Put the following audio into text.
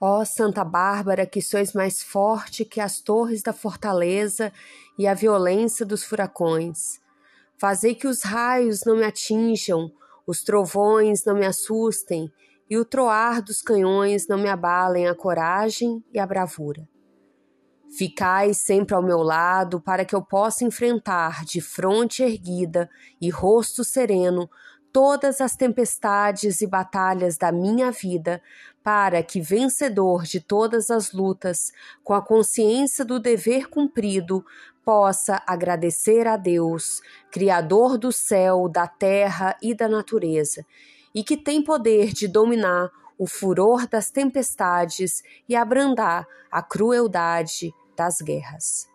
Ó Santa Bárbara, que sois mais forte que as torres da fortaleza e a violência dos furacões. Fazei que os raios não me atinjam, os trovões não me assustem e o troar dos canhões não me abalem a coragem e a bravura. Ficai sempre ao meu lado para que eu possa enfrentar de fronte erguida e rosto sereno todas as tempestades e batalhas da minha vida, para que, vencedor de todas as lutas, com a consciência do dever cumprido, possa agradecer a Deus, Criador do céu, da terra e da natureza, e que tem poder de dominar o furor das tempestades e abrandar a crueldade das guerras.